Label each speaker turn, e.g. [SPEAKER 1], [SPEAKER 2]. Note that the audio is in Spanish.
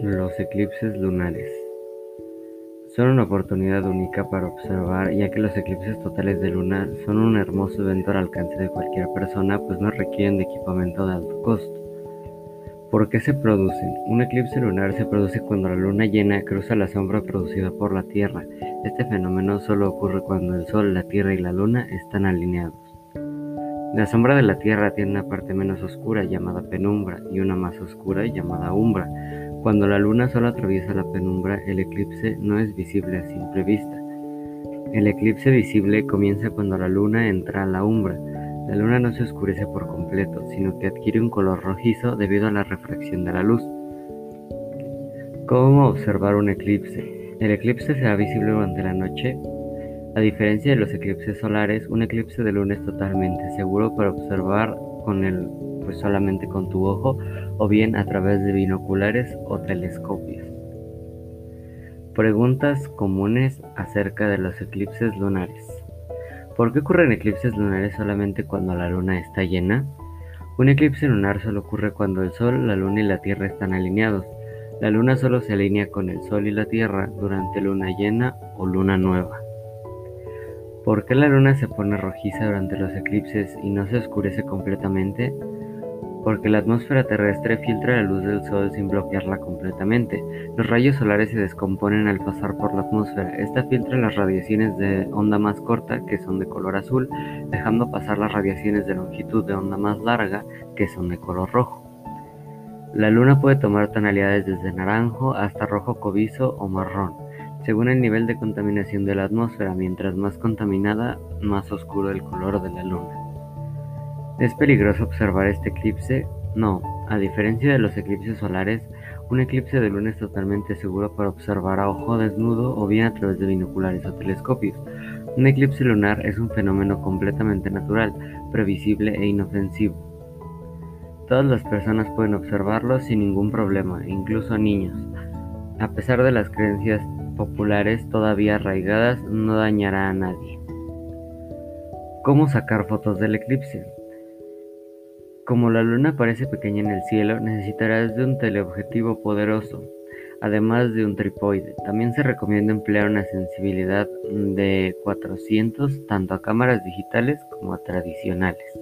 [SPEAKER 1] Los eclipses lunares son una oportunidad única para observar, ya que los eclipses totales de luna son un hermoso evento al alcance de cualquier persona, pues no requieren de equipamiento de alto costo. ¿Por qué se producen? Un eclipse lunar se produce cuando la luna llena cruza la sombra producida por la Tierra. Este fenómeno solo ocurre cuando el Sol, la Tierra y la Luna están alineados. La sombra de la Tierra tiene una parte menos oscura llamada penumbra y una más oscura llamada umbra. Cuando la luna solo atraviesa la penumbra, el eclipse no es visible a simple vista. El eclipse visible comienza cuando la luna entra a la umbra. La luna no se oscurece por completo, sino que adquiere un color rojizo debido a la refracción de la luz. ¿Cómo observar un eclipse? El eclipse será visible durante la noche. A diferencia de los eclipses solares, un eclipse de luna es totalmente seguro para observar con el pues solamente con tu ojo o bien a través de binoculares o telescopios. Preguntas comunes acerca de los eclipses lunares. ¿Por qué ocurren eclipses lunares solamente cuando la luna está llena? Un eclipse lunar solo ocurre cuando el Sol, la Luna y la Tierra están alineados. La Luna solo se alinea con el Sol y la Tierra durante luna llena o luna nueva. ¿Por qué la Luna se pone rojiza durante los eclipses y no se oscurece completamente? Porque la atmósfera terrestre filtra la luz del Sol sin bloquearla completamente. Los rayos solares se descomponen al pasar por la atmósfera. Esta filtra las radiaciones de onda más corta, que son de color azul, dejando pasar las radiaciones de longitud de onda más larga, que son de color rojo. La luna puede tomar tonalidades desde naranjo hasta rojo cobizo o marrón, según el nivel de contaminación de la atmósfera. Mientras más contaminada, más oscuro el color de la luna. ¿Es peligroso observar este eclipse? No, a diferencia de los eclipses solares, un eclipse de luna es totalmente seguro para observar a ojo desnudo o bien a través de binoculares o telescopios. Un eclipse lunar es un fenómeno completamente natural, previsible e inofensivo. Todas las personas pueden observarlo sin ningún problema, incluso niños. A pesar de las creencias populares todavía arraigadas, no dañará a nadie. ¿Cómo sacar fotos del eclipse? Como la luna parece pequeña en el cielo, necesitarás de un teleobjetivo poderoso, además de un trípode. También se recomienda emplear una sensibilidad de 400 tanto a cámaras digitales como a tradicionales.